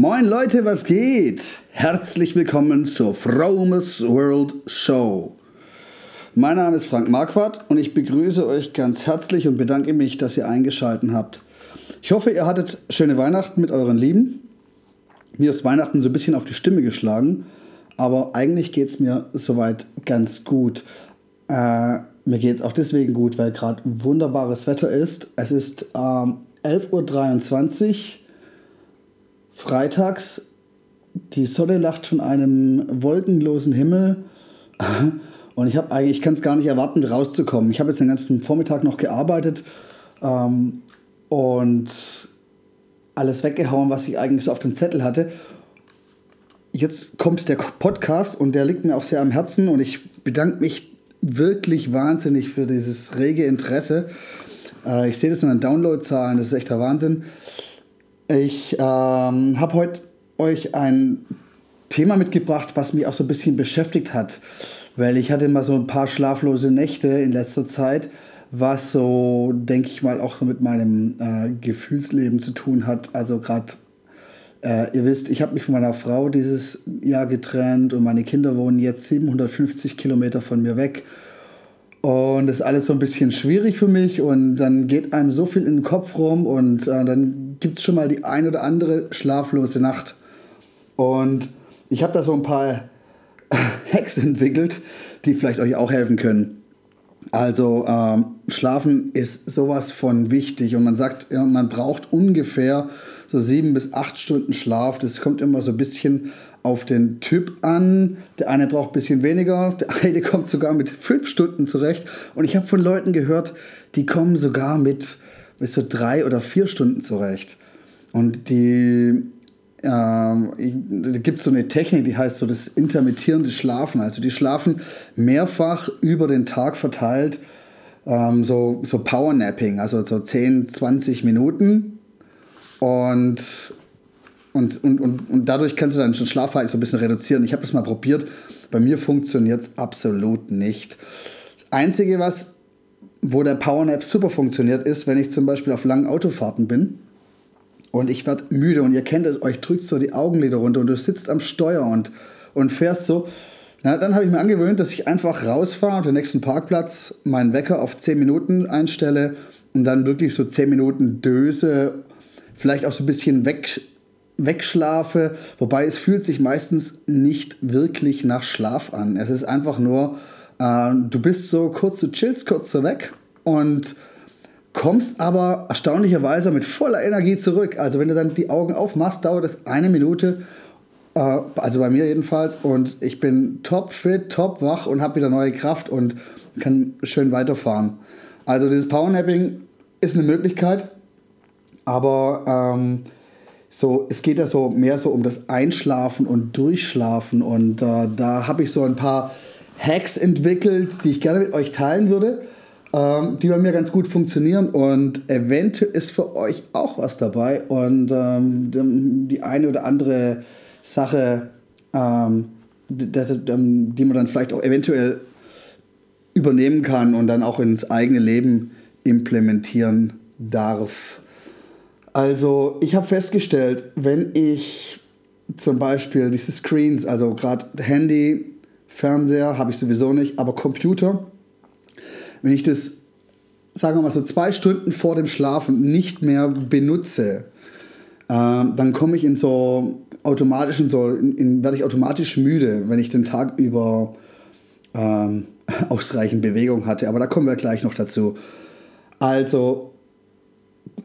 Moin Leute, was geht? Herzlich willkommen zur Fromes World Show. Mein Name ist Frank Marquardt und ich begrüße euch ganz herzlich und bedanke mich, dass ihr eingeschaltet habt. Ich hoffe, ihr hattet schöne Weihnachten mit euren Lieben. Mir ist Weihnachten so ein bisschen auf die Stimme geschlagen, aber eigentlich geht es mir soweit ganz gut. Äh, mir geht es auch deswegen gut, weil gerade wunderbares Wetter ist. Es ist ähm, 11.23 Uhr freitags. Die Sonne lacht von einem wolkenlosen Himmel. Und ich habe eigentlich, ich kann es gar nicht erwarten, rauszukommen. Ich habe jetzt den ganzen Vormittag noch gearbeitet ähm, und alles weggehauen, was ich eigentlich so auf dem Zettel hatte. Jetzt kommt der Podcast und der liegt mir auch sehr am Herzen und ich bedanke mich wirklich wahnsinnig für dieses rege Interesse. Äh, ich sehe das in den Downloadzahlen, das ist echt der Wahnsinn. Ich ähm, habe heute euch ein Thema mitgebracht, was mich auch so ein bisschen beschäftigt hat, weil ich hatte mal so ein paar schlaflose Nächte in letzter Zeit, was so, denke ich mal, auch mit meinem äh, Gefühlsleben zu tun hat. Also gerade, äh, ihr wisst, ich habe mich von meiner Frau dieses Jahr getrennt und meine Kinder wohnen jetzt 750 Kilometer von mir weg. Und das ist alles so ein bisschen schwierig für mich und dann geht einem so viel in den Kopf rum und äh, dann gibt es schon mal die ein oder andere schlaflose Nacht. Und ich habe da so ein paar Hacks entwickelt, die vielleicht euch auch helfen können. Also ähm, Schlafen ist sowas von wichtig und man sagt, ja, man braucht ungefähr so sieben bis acht Stunden Schlaf. Das kommt immer so ein bisschen auf den Typ an. Der eine braucht ein bisschen weniger, der eine kommt sogar mit fünf Stunden zurecht. Und ich habe von Leuten gehört, die kommen sogar mit bis zu drei oder vier Stunden zurecht. Und die ähm, gibt so eine Technik, die heißt so das intermittierende Schlafen. Also die schlafen mehrfach über den Tag verteilt, ähm, so, so Powernapping, also so 10, 20 Minuten. Und, und, und, und, und dadurch kannst du deinen Schlafverhalten so ein bisschen reduzieren. Ich habe das mal probiert. Bei mir funktioniert es absolut nicht. Das Einzige, was wo der Powernap super funktioniert, ist, wenn ich zum Beispiel auf langen Autofahrten bin und ich werde müde und ihr kennt es, euch drückt so die Augenlider runter und du sitzt am Steuer und, und fährst so. Na, dann habe ich mir angewöhnt, dass ich einfach rausfahre auf den nächsten Parkplatz, meinen Wecker auf 10 Minuten einstelle und dann wirklich so 10 Minuten döse, vielleicht auch so ein bisschen weg, wegschlafe. Wobei es fühlt sich meistens nicht wirklich nach Schlaf an. Es ist einfach nur äh, du bist so kurz, du chillst kurz so weg und kommst aber erstaunlicherweise mit voller Energie zurück. Also wenn du dann die Augen aufmachst, dauert es eine Minute, äh, also bei mir jedenfalls, und ich bin top fit, top wach und habe wieder neue Kraft und kann schön weiterfahren. Also dieses Powernapping ist eine Möglichkeit, aber ähm, so, es geht ja so mehr so um das Einschlafen und Durchschlafen und äh, da habe ich so ein paar Hacks entwickelt, die ich gerne mit euch teilen würde, ähm, die bei mir ganz gut funktionieren und eventuell ist für euch auch was dabei und ähm, die eine oder andere Sache, ähm, das, ähm, die man dann vielleicht auch eventuell übernehmen kann und dann auch ins eigene Leben implementieren darf. Also ich habe festgestellt, wenn ich zum Beispiel diese Screens, also gerade Handy, Fernseher habe ich sowieso nicht, aber Computer, wenn ich das, sagen wir mal so, zwei Stunden vor dem Schlafen nicht mehr benutze, äh, dann komme ich in so automatischen, so in, in, werde ich automatisch müde, wenn ich den Tag über ähm, ausreichend Bewegung hatte. Aber da kommen wir gleich noch dazu. Also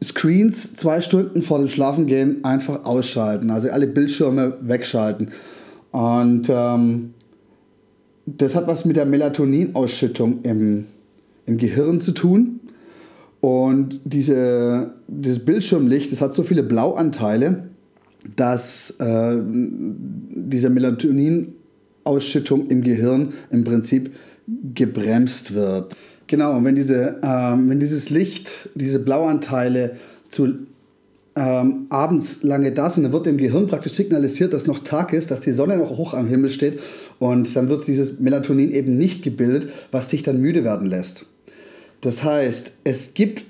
Screens zwei Stunden vor dem Schlafengehen einfach ausschalten, also alle Bildschirme wegschalten. Und ähm, das hat was mit der Melatoninausschüttung im, im Gehirn zu tun. Und diese, dieses Bildschirmlicht, das hat so viele Blauanteile, dass äh, diese Melatoninausschüttung im Gehirn im Prinzip gebremst wird. Genau, und wenn, diese, ähm, wenn dieses Licht, diese Blauanteile zu ähm, abends lange da sind, dann wird dem Gehirn praktisch signalisiert, dass noch Tag ist, dass die Sonne noch hoch am Himmel steht und dann wird dieses Melatonin eben nicht gebildet, was dich dann müde werden lässt. Das heißt, es gibt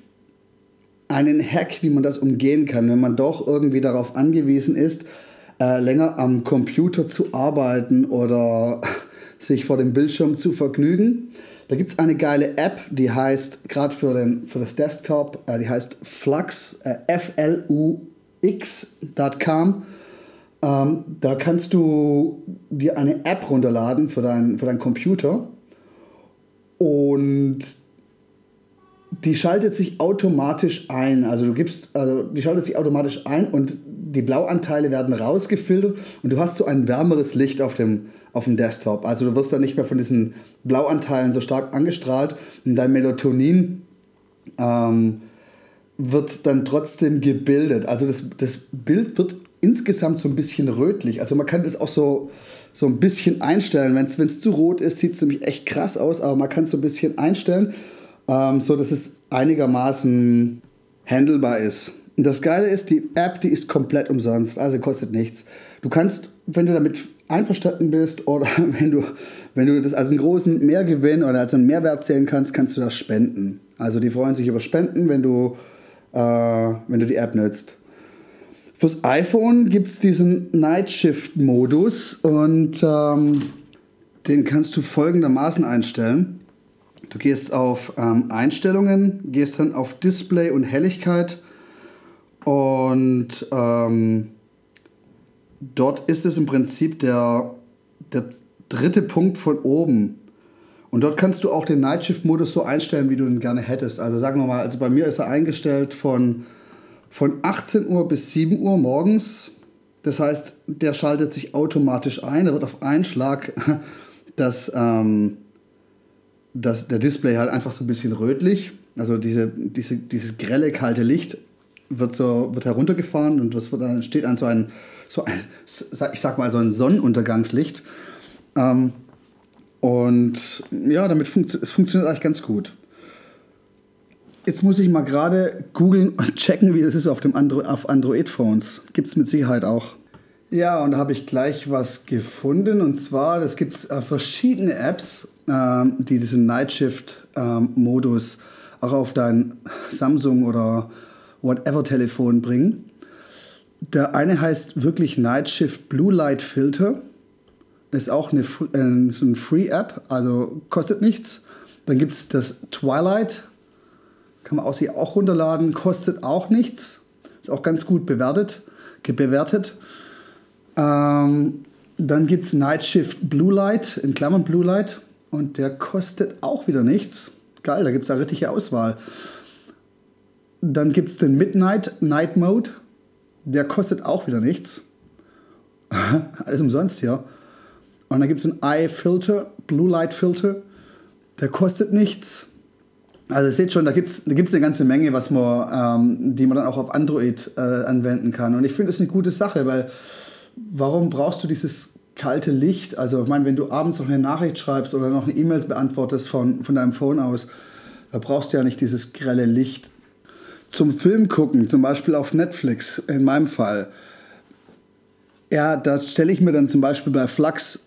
einen Hack, wie man das umgehen kann, wenn man doch irgendwie darauf angewiesen ist, äh, länger am Computer zu arbeiten oder sich vor dem Bildschirm zu vergnügen. Da gibt es eine geile App, die heißt, gerade für, für das Desktop, äh, die heißt Flux, äh, F-L-U-X.com. Ähm, da kannst du dir eine App runterladen für, dein, für deinen Computer und die schaltet sich automatisch ein. Also du gibst, also die schaltet sich automatisch ein und die Blauanteile werden rausgefiltert und du hast so ein wärmeres Licht auf dem, auf dem Desktop. Also du wirst dann nicht mehr von diesen Blauanteilen so stark angestrahlt und dein Melatonin ähm, wird dann trotzdem gebildet. Also das, das Bild wird insgesamt so ein bisschen rötlich. Also man kann das auch so, so ein bisschen einstellen. Wenn es zu rot ist, sieht es nämlich echt krass aus, aber man kann es so ein bisschen einstellen ähm, so dass es einigermaßen handelbar ist. Das Geile ist, die App, die ist komplett umsonst, also kostet nichts. Du kannst, wenn du damit einverstanden bist oder wenn du, wenn du das als einen großen Mehrgewinn oder als einen Mehrwert zählen kannst, kannst du das spenden. Also die freuen sich über Spenden, wenn du, äh, wenn du die App nutzt. Fürs iPhone gibt es diesen Night Shift Modus und ähm, den kannst du folgendermaßen einstellen. Du gehst auf ähm, Einstellungen, gehst dann auf Display und Helligkeit und ähm, dort ist es im Prinzip der, der dritte Punkt von oben. Und dort kannst du auch den Nightshift-Modus so einstellen, wie du ihn gerne hättest. Also sagen wir mal, also bei mir ist er eingestellt von, von 18 Uhr bis 7 Uhr morgens. Das heißt, der schaltet sich automatisch ein. Er wird auf einen Schlag das, ähm, das, der Display halt einfach so ein bisschen rötlich. Also diese, diese, dieses grelle, kalte Licht wird, so, wird heruntergefahren und das wird dann steht an so ein, so ein, ich sag mal, so ein Sonnenuntergangslicht. Ähm, und ja, damit funkt, es funktioniert eigentlich ganz gut. Jetzt muss ich mal gerade googeln und checken, wie das ist auf, dem Andro auf Android-Phones. Gibt es mit Sicherheit auch. Ja, und da habe ich gleich was gefunden. Und zwar, es gibt äh, verschiedene Apps, äh, die diesen Nightshift-Modus äh, auch auf dein Samsung oder whatever-Telefon bringen. Der eine heißt wirklich Nightshift Blue Light Filter. Ist auch eine, äh, so eine Free-App, also kostet nichts. Dann gibt es das Twilight, kann man auch, sich auch runterladen, kostet auch nichts. Ist auch ganz gut bewertet, bewertet. Ähm, dann gibt es Night Shift Blue Light, in Klammern Blue Light. Und der kostet auch wieder nichts. Geil, da gibt es eine richtige Auswahl. Dann gibt es den Midnight Night Mode. Der kostet auch wieder nichts. Alles umsonst hier. Und dann gibt es einen Eye Filter, Blue Light Filter. Der kostet nichts. Also ihr seht schon, da gibt es da gibt's eine ganze Menge, was man, ähm, die man dann auch auf Android äh, anwenden kann. Und ich finde das eine gute Sache, weil warum brauchst du dieses kalte Licht? Also ich meine, wenn du abends noch eine Nachricht schreibst oder noch eine E-Mail beantwortest von, von deinem Phone aus, da brauchst du ja nicht dieses grelle Licht. Zum Film gucken, zum Beispiel auf Netflix, in meinem Fall, ja, da stelle ich mir dann zum Beispiel bei Flux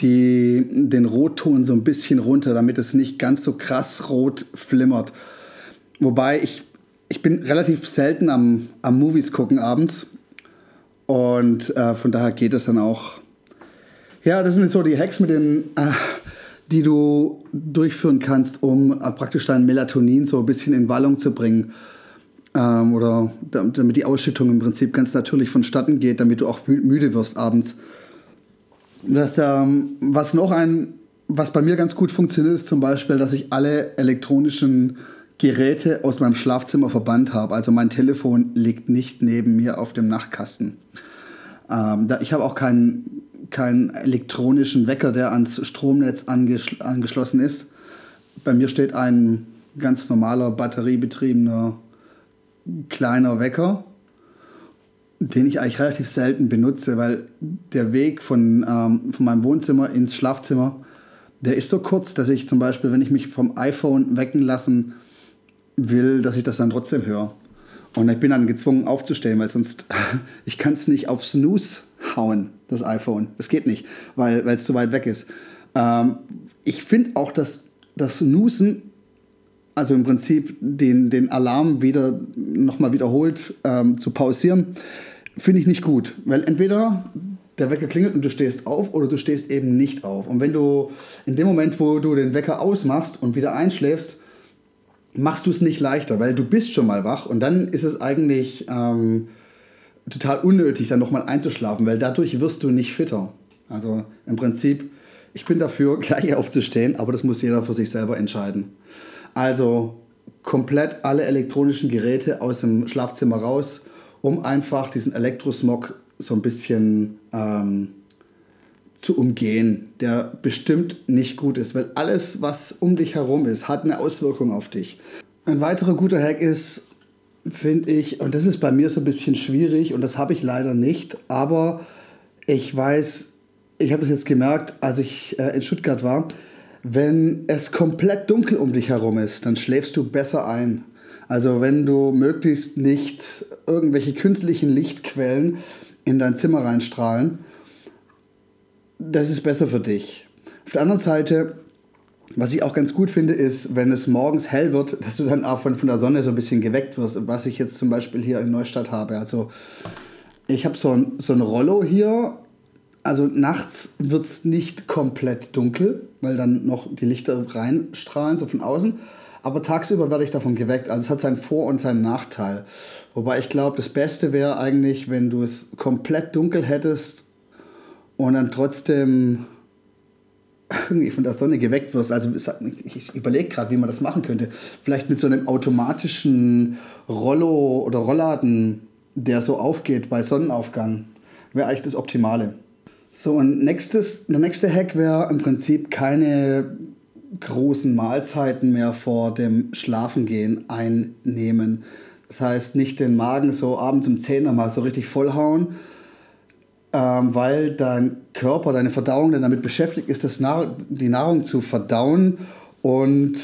die, den Rotton so ein bisschen runter, damit es nicht ganz so krass rot flimmert. Wobei ich, ich bin relativ selten am, am Movies gucken abends. Und äh, von daher geht es dann auch. Ja, das sind so die Hacks, mit denen, äh, die du durchführen kannst, um äh, praktisch dein Melatonin so ein bisschen in Wallung zu bringen. Ähm, oder damit die Ausschüttung im Prinzip ganz natürlich vonstatten geht, damit du auch müde wirst abends. Das, ähm, was noch ein, was bei mir ganz gut funktioniert, ist zum Beispiel, dass ich alle elektronischen Geräte aus meinem Schlafzimmer verbannt habe. Also mein Telefon liegt nicht neben mir auf dem Nachtkasten. Ähm, da, ich habe auch keinen, keinen elektronischen Wecker, der ans Stromnetz angeschl angeschlossen ist. Bei mir steht ein, ganz normaler batteriebetriebener kleiner Wecker, den ich eigentlich relativ selten benutze, weil der Weg von, ähm, von meinem Wohnzimmer ins Schlafzimmer, der ist so kurz, dass ich zum Beispiel, wenn ich mich vom iPhone wecken lassen will, dass ich das dann trotzdem höre. Und ich bin dann gezwungen aufzustehen, weil sonst, ich kann es nicht auf Snooze hauen, das iPhone. Das geht nicht, weil es zu weit weg ist. Ähm, ich finde auch, dass das Snoozen, also im Prinzip den, den Alarm wieder nochmal wiederholt ähm, zu pausieren, finde ich nicht gut. Weil entweder der Wecker klingelt und du stehst auf oder du stehst eben nicht auf. Und wenn du in dem Moment, wo du den Wecker ausmachst und wieder einschläfst, machst du es nicht leichter, weil du bist schon mal wach und dann ist es eigentlich ähm, total unnötig, dann nochmal einzuschlafen, weil dadurch wirst du nicht fitter. Also im Prinzip, ich bin dafür, gleich aufzustehen, aber das muss jeder für sich selber entscheiden. Also komplett alle elektronischen Geräte aus dem Schlafzimmer raus, um einfach diesen Elektrosmog so ein bisschen ähm, zu umgehen, der bestimmt nicht gut ist, weil alles, was um dich herum ist, hat eine Auswirkung auf dich. Ein weiterer guter Hack ist, finde ich, und das ist bei mir so ein bisschen schwierig und das habe ich leider nicht, aber ich weiß, ich habe das jetzt gemerkt, als ich äh, in Stuttgart war, wenn es komplett dunkel um dich herum ist, dann schläfst du besser ein. Also wenn du möglichst nicht irgendwelche künstlichen Lichtquellen in dein Zimmer reinstrahlen, das ist besser für dich. Auf der anderen Seite, was ich auch ganz gut finde, ist, wenn es morgens hell wird, dass du dann auch von, von der Sonne so ein bisschen geweckt wirst. Was ich jetzt zum Beispiel hier in Neustadt habe. Also ich habe so ein, so ein Rollo hier. Also nachts wird es nicht komplett dunkel, weil dann noch die Lichter reinstrahlen, so von außen. Aber tagsüber werde ich davon geweckt. Also es hat seinen Vor- und seinen Nachteil. Wobei ich glaube, das Beste wäre eigentlich, wenn du es komplett dunkel hättest und dann trotzdem irgendwie von der Sonne geweckt wirst. Also ich überlege gerade, wie man das machen könnte. Vielleicht mit so einem automatischen Rollo oder Rollladen, der so aufgeht bei Sonnenaufgang. Wäre eigentlich das Optimale. So, und nächstes, der nächste Hack wäre im Prinzip keine großen Mahlzeiten mehr vor dem Schlafengehen einnehmen. Das heißt, nicht den Magen so abends um 10 nochmal so richtig vollhauen, ähm, weil dein Körper, deine Verdauung dann damit beschäftigt ist, das Nahr die Nahrung zu verdauen und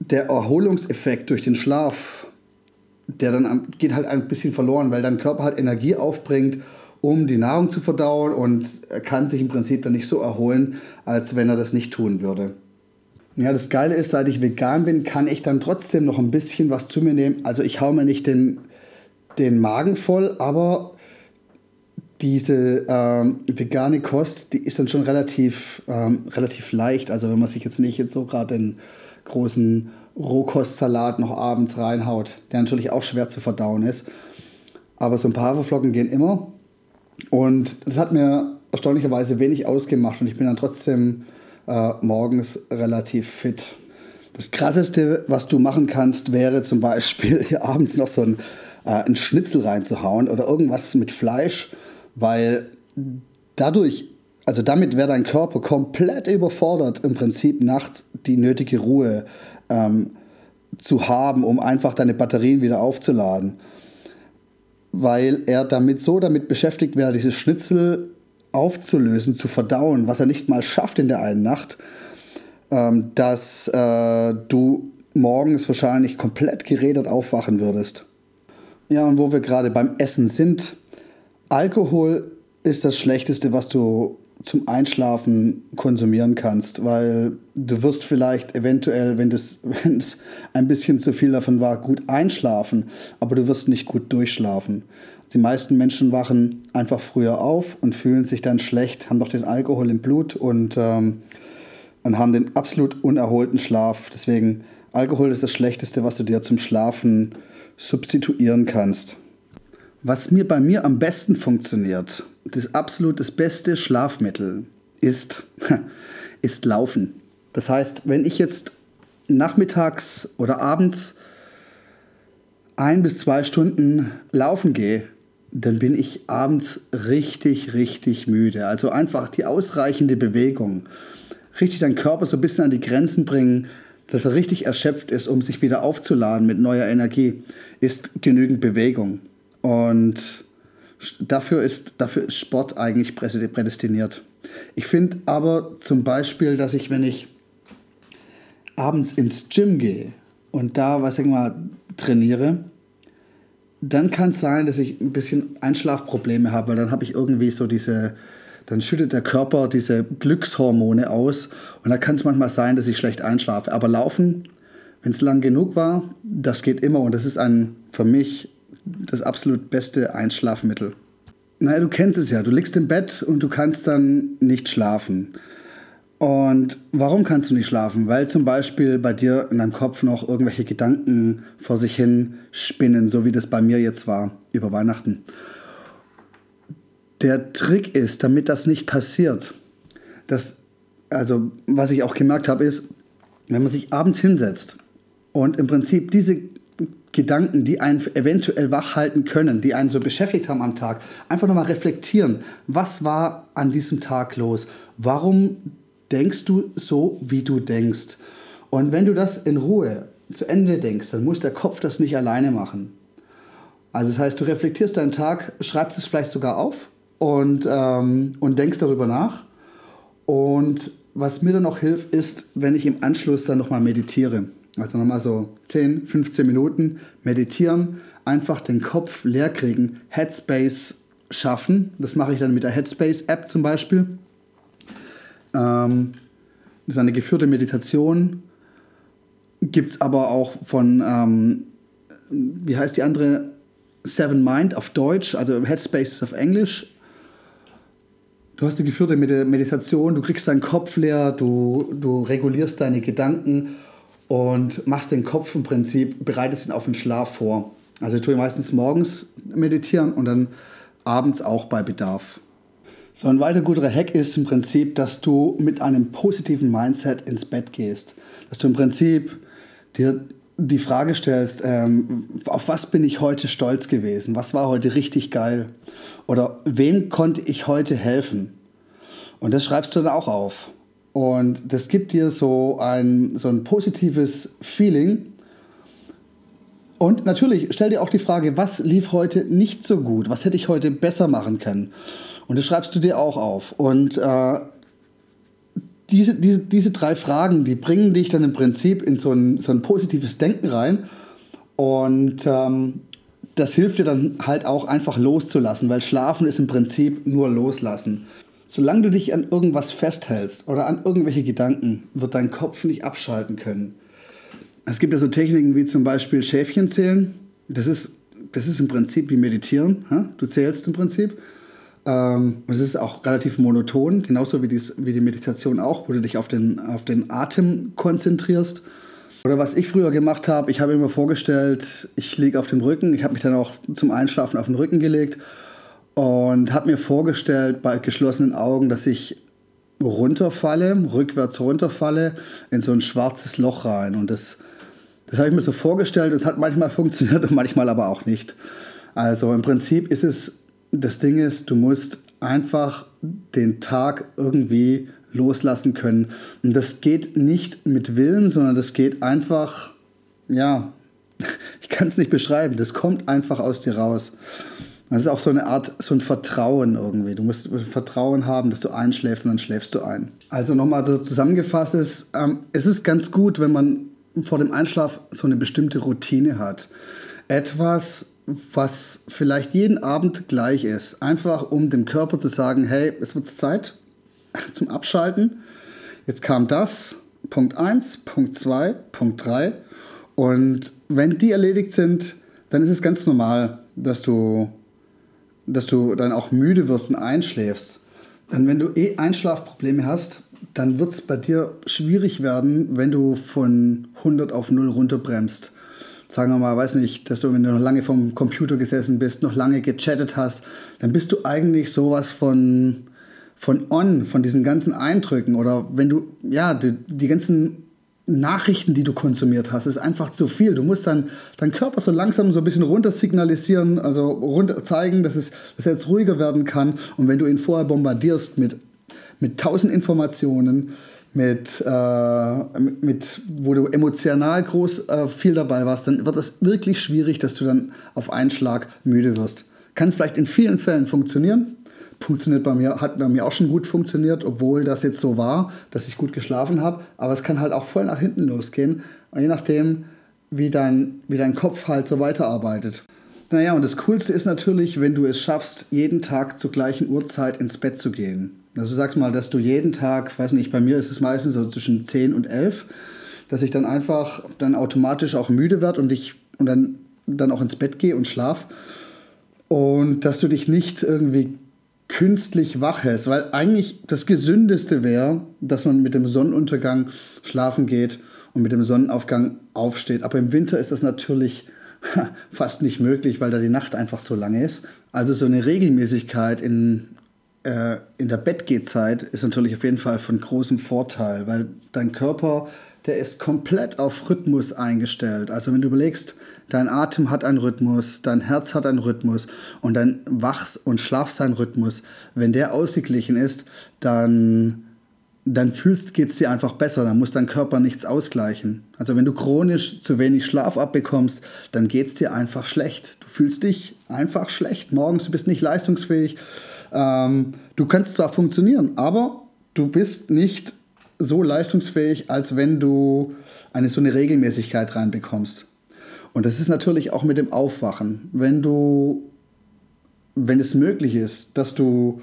der Erholungseffekt durch den Schlaf, der dann geht halt ein bisschen verloren, weil dein Körper halt Energie aufbringt, um die Nahrung zu verdauen und kann sich im Prinzip dann nicht so erholen, als wenn er das nicht tun würde. Ja, das Geile ist, seit ich vegan bin, kann ich dann trotzdem noch ein bisschen was zu mir nehmen. Also ich hau mir nicht den, den Magen voll, aber diese ähm, vegane Kost, die ist dann schon relativ, ähm, relativ leicht. Also wenn man sich jetzt nicht jetzt so gerade den großen Rohkostsalat noch abends reinhaut, der natürlich auch schwer zu verdauen ist. Aber so ein paar Haferflocken gehen immer. Und das hat mir erstaunlicherweise wenig ausgemacht und ich bin dann trotzdem äh, morgens relativ fit. Das Krasseste, was du machen kannst, wäre zum Beispiel abends noch so ein, äh, ein Schnitzel reinzuhauen oder irgendwas mit Fleisch weil dadurch, also damit wäre dein Körper komplett überfordert, im Prinzip nachts die nötige Ruhe ähm, zu haben, um einfach deine Batterien wieder aufzuladen. Weil er damit so damit beschäftigt wäre, dieses Schnitzel aufzulösen, zu verdauen, was er nicht mal schafft in der einen Nacht, ähm, dass äh, du morgens wahrscheinlich komplett geredet aufwachen würdest. Ja, und wo wir gerade beim Essen sind, Alkohol ist das Schlechteste, was du zum Einschlafen konsumieren kannst, weil du wirst vielleicht eventuell, wenn es ein bisschen zu viel davon war, gut einschlafen, aber du wirst nicht gut durchschlafen. Die meisten Menschen wachen einfach früher auf und fühlen sich dann schlecht, haben doch den Alkohol im Blut und, ähm, und haben den absolut unerholten Schlaf. Deswegen, Alkohol ist das Schlechteste, was du dir zum Schlafen substituieren kannst. Was mir bei mir am besten funktioniert, das absolut das beste Schlafmittel ist, ist Laufen. Das heißt, wenn ich jetzt nachmittags oder abends ein bis zwei Stunden laufen gehe, dann bin ich abends richtig, richtig müde. Also einfach die ausreichende Bewegung, richtig deinen Körper so ein bisschen an die Grenzen bringen, dass er richtig erschöpft ist, um sich wieder aufzuladen mit neuer Energie, ist genügend Bewegung. Und dafür ist, dafür ist Sport eigentlich prädestiniert. Ich finde aber zum Beispiel, dass ich, wenn ich abends ins Gym gehe und da, was ich mal, trainiere, dann kann es sein, dass ich ein bisschen Einschlafprobleme habe, weil dann habe ich irgendwie so diese, dann schüttet der Körper diese Glückshormone aus und da kann es manchmal sein, dass ich schlecht einschlafe. Aber Laufen, wenn es lang genug war, das geht immer und das ist ein, für mich das absolut beste Einschlafmittel. Naja, du kennst es ja, du liegst im Bett und du kannst dann nicht schlafen. Und warum kannst du nicht schlafen? Weil zum Beispiel bei dir in deinem Kopf noch irgendwelche Gedanken vor sich hin spinnen, so wie das bei mir jetzt war über Weihnachten. Der Trick ist, damit das nicht passiert, dass, also was ich auch gemerkt habe, ist, wenn man sich abends hinsetzt und im Prinzip diese Gedanken, die einen eventuell wach halten können, die einen so beschäftigt haben am Tag, einfach nochmal reflektieren. Was war an diesem Tag los? Warum denkst du so, wie du denkst. Und wenn du das in Ruhe zu Ende denkst, dann muss der Kopf das nicht alleine machen. Also das heißt, du reflektierst deinen Tag, schreibst es vielleicht sogar auf und, ähm, und denkst darüber nach. Und was mir dann noch hilft, ist, wenn ich im Anschluss dann nochmal meditiere. Also nochmal so 10, 15 Minuten meditieren, einfach den Kopf leer kriegen, Headspace schaffen. Das mache ich dann mit der Headspace-App zum Beispiel. Ähm, das ist eine geführte Meditation. Gibt es aber auch von, ähm, wie heißt die andere? Seven Mind auf Deutsch, also Headspace ist auf Englisch. Du hast eine geführte Meditation, du kriegst deinen Kopf leer, du, du regulierst deine Gedanken und machst den Kopf im Prinzip, bereitest ihn auf den Schlaf vor. Also ich tue meistens morgens meditieren und dann abends auch bei Bedarf. So ein weiter guter Hack ist im Prinzip, dass du mit einem positiven Mindset ins Bett gehst. Dass du im Prinzip dir die Frage stellst, ähm, auf was bin ich heute stolz gewesen? Was war heute richtig geil? Oder wem konnte ich heute helfen? Und das schreibst du dann auch auf. Und das gibt dir so ein, so ein positives Feeling. Und natürlich stell dir auch die Frage, was lief heute nicht so gut? Was hätte ich heute besser machen können? Und das schreibst du dir auch auf. Und äh, diese, diese, diese drei Fragen, die bringen dich dann im Prinzip in so ein, so ein positives Denken rein. Und ähm, das hilft dir dann halt auch einfach loszulassen, weil Schlafen ist im Prinzip nur loslassen. Solange du dich an irgendwas festhältst oder an irgendwelche Gedanken, wird dein Kopf nicht abschalten können. Es gibt ja so Techniken wie zum Beispiel Schäfchen zählen. Das ist, das ist im Prinzip wie Meditieren. Du zählst im Prinzip ähm, es ist auch relativ monoton, genauso wie, dies, wie die Meditation auch, wo du dich auf den, auf den Atem konzentrierst. Oder was ich früher gemacht habe, ich habe mir vorgestellt, ich liege auf dem Rücken, ich habe mich dann auch zum Einschlafen auf den Rücken gelegt und habe mir vorgestellt bei geschlossenen Augen, dass ich runterfalle, rückwärts runterfalle in so ein schwarzes Loch rein. Und das, das habe ich mir so vorgestellt es hat manchmal funktioniert und manchmal aber auch nicht. Also im Prinzip ist es das Ding ist, du musst einfach den Tag irgendwie loslassen können. Und das geht nicht mit Willen, sondern das geht einfach, ja, ich kann es nicht beschreiben, das kommt einfach aus dir raus. Das ist auch so eine Art, so ein Vertrauen irgendwie. Du musst Vertrauen haben, dass du einschläfst und dann schläfst du ein. Also nochmal so zusammengefasst ist, ähm, es ist ganz gut, wenn man vor dem Einschlaf so eine bestimmte Routine hat. Etwas, was vielleicht jeden Abend gleich ist. Einfach um dem Körper zu sagen, hey, es wird Zeit zum Abschalten. Jetzt kam das, Punkt 1, Punkt 2, Punkt 3. Und wenn die erledigt sind, dann ist es ganz normal, dass du, dass du dann auch müde wirst und einschläfst. Denn wenn du eh Einschlafprobleme hast, dann wird es bei dir schwierig werden, wenn du von 100 auf 0 runterbremst sagen wir mal, weiß nicht, dass du, wenn du noch lange vom Computer gesessen bist, noch lange gechattet hast, dann bist du eigentlich sowas von, von on, von diesen ganzen Eindrücken oder wenn du, ja, die, die ganzen Nachrichten, die du konsumiert hast, ist einfach zu viel. Du musst dann deinen Körper so langsam so ein bisschen runter signalisieren, also runter zeigen, dass, es, dass er jetzt ruhiger werden kann. Und wenn du ihn vorher bombardierst mit, mit tausend Informationen, mit, äh, mit, wo du emotional groß äh, viel dabei warst, dann wird es wirklich schwierig, dass du dann auf einen Schlag müde wirst. Kann vielleicht in vielen Fällen funktionieren. Funktioniert bei mir, hat bei mir auch schon gut funktioniert, obwohl das jetzt so war, dass ich gut geschlafen habe. Aber es kann halt auch voll nach hinten losgehen. Je nachdem, wie dein, wie dein Kopf halt so weiterarbeitet. Naja, und das Coolste ist natürlich, wenn du es schaffst, jeden Tag zur gleichen Uhrzeit ins Bett zu gehen. Also sag mal, dass du jeden Tag, weiß nicht, bei mir ist es meistens so zwischen 10 und 11, dass ich dann einfach dann automatisch auch müde werde und, ich, und dann, dann auch ins Bett gehe und schlaf. Und dass du dich nicht irgendwie künstlich wach hältst, weil eigentlich das Gesündeste wäre, dass man mit dem Sonnenuntergang schlafen geht und mit dem Sonnenaufgang aufsteht. Aber im Winter ist das natürlich fast nicht möglich, weil da die Nacht einfach so lange ist. Also so eine Regelmäßigkeit in, äh, in der Bettgehzeit ist natürlich auf jeden Fall von großem Vorteil, weil dein Körper, der ist komplett auf Rhythmus eingestellt. Also wenn du überlegst, dein Atem hat einen Rhythmus, dein Herz hat einen Rhythmus und dein Wachs- und Schlafsein-Rhythmus, wenn der ausgeglichen ist, dann dann fühlst, es dir einfach besser, dann muss dein Körper nichts ausgleichen. Also wenn du chronisch zu wenig Schlaf abbekommst, dann geht es dir einfach schlecht. Du fühlst dich einfach schlecht morgens, du bist nicht leistungsfähig. Ähm, du kannst zwar funktionieren, aber du bist nicht so leistungsfähig, als wenn du eine so eine Regelmäßigkeit reinbekommst. Und das ist natürlich auch mit dem Aufwachen. Wenn du, wenn es möglich ist, dass du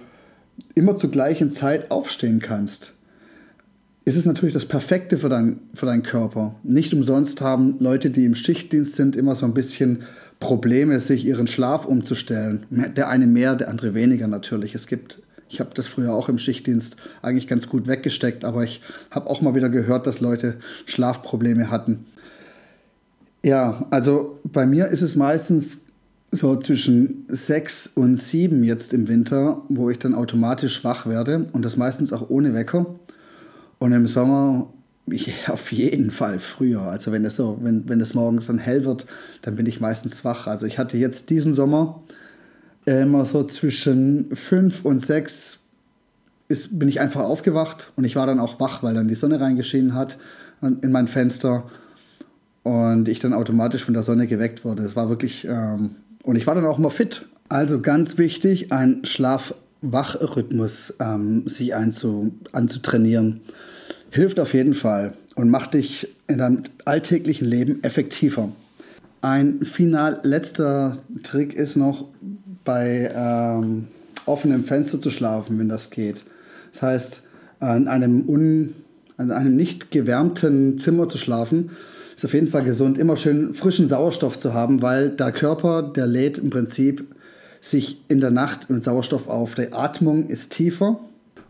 immer zur gleichen Zeit aufstehen kannst, ist es natürlich das Perfekte für, dein, für deinen Körper. Nicht umsonst haben Leute, die im Schichtdienst sind, immer so ein bisschen Probleme, sich ihren Schlaf umzustellen. Der eine mehr, der andere weniger natürlich. Es gibt, ich habe das früher auch im Schichtdienst eigentlich ganz gut weggesteckt, aber ich habe auch mal wieder gehört, dass Leute Schlafprobleme hatten. Ja, also bei mir ist es meistens so zwischen sechs und sieben jetzt im Winter, wo ich dann automatisch wach werde und das meistens auch ohne Wecker. Und im Sommer auf jeden Fall früher. Also wenn es so, wenn, wenn es morgens dann hell wird, dann bin ich meistens wach. Also ich hatte jetzt diesen Sommer immer so zwischen fünf und sechs ist, bin ich einfach aufgewacht und ich war dann auch wach, weil dann die Sonne reingeschienen hat in mein Fenster und ich dann automatisch von der Sonne geweckt wurde. Es war wirklich, ähm, und ich war dann auch immer fit. Also ganz wichtig, ein Schlaf-Wach-Rhythmus ähm, sich einzu, anzutrainieren. Hilft auf jeden Fall und macht dich in deinem alltäglichen Leben effektiver. Ein final letzter Trick ist noch, bei ähm, offenem Fenster zu schlafen, wenn das geht. Das heißt, in einem, un, in einem nicht gewärmten Zimmer zu schlafen, ist auf jeden Fall gesund, immer schön frischen Sauerstoff zu haben, weil der Körper, der lädt im Prinzip sich in der Nacht mit Sauerstoff auf. Die Atmung ist tiefer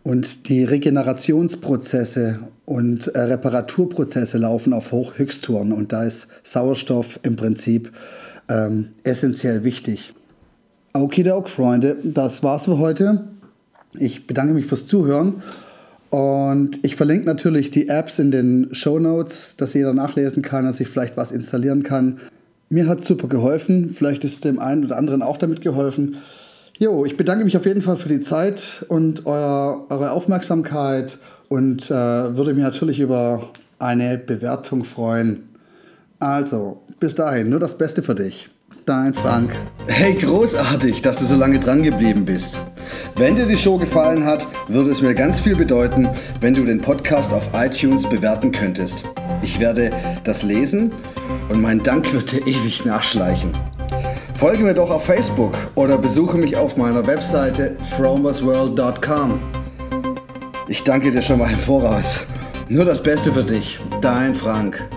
und die Regenerationsprozesse und äh, Reparaturprozesse laufen auf Hochhöchsttouren und da ist Sauerstoff im Prinzip ähm, essentiell wichtig. Okidoki, Freunde, das war's für heute. Ich bedanke mich fürs Zuhören und ich verlinke natürlich die Apps in den Show Notes, dass jeder nachlesen kann und sich vielleicht was installieren kann. Mir hat super geholfen, vielleicht ist dem einen oder anderen auch damit geholfen. Jo, ich bedanke mich auf jeden Fall für die Zeit und euer, eure Aufmerksamkeit und äh, würde mich natürlich über eine Bewertung freuen. Also, bis dahin, nur das Beste für dich. Dein Frank. Hey, großartig, dass du so lange dran geblieben bist. Wenn dir die Show gefallen hat, würde es mir ganz viel bedeuten, wenn du den Podcast auf iTunes bewerten könntest. Ich werde das lesen und mein Dank wird dir ewig nachschleichen. Folge mir doch auf Facebook oder besuche mich auf meiner Webseite fromwasworld.com. Ich danke dir schon mal im Voraus. Nur das Beste für dich, dein Frank.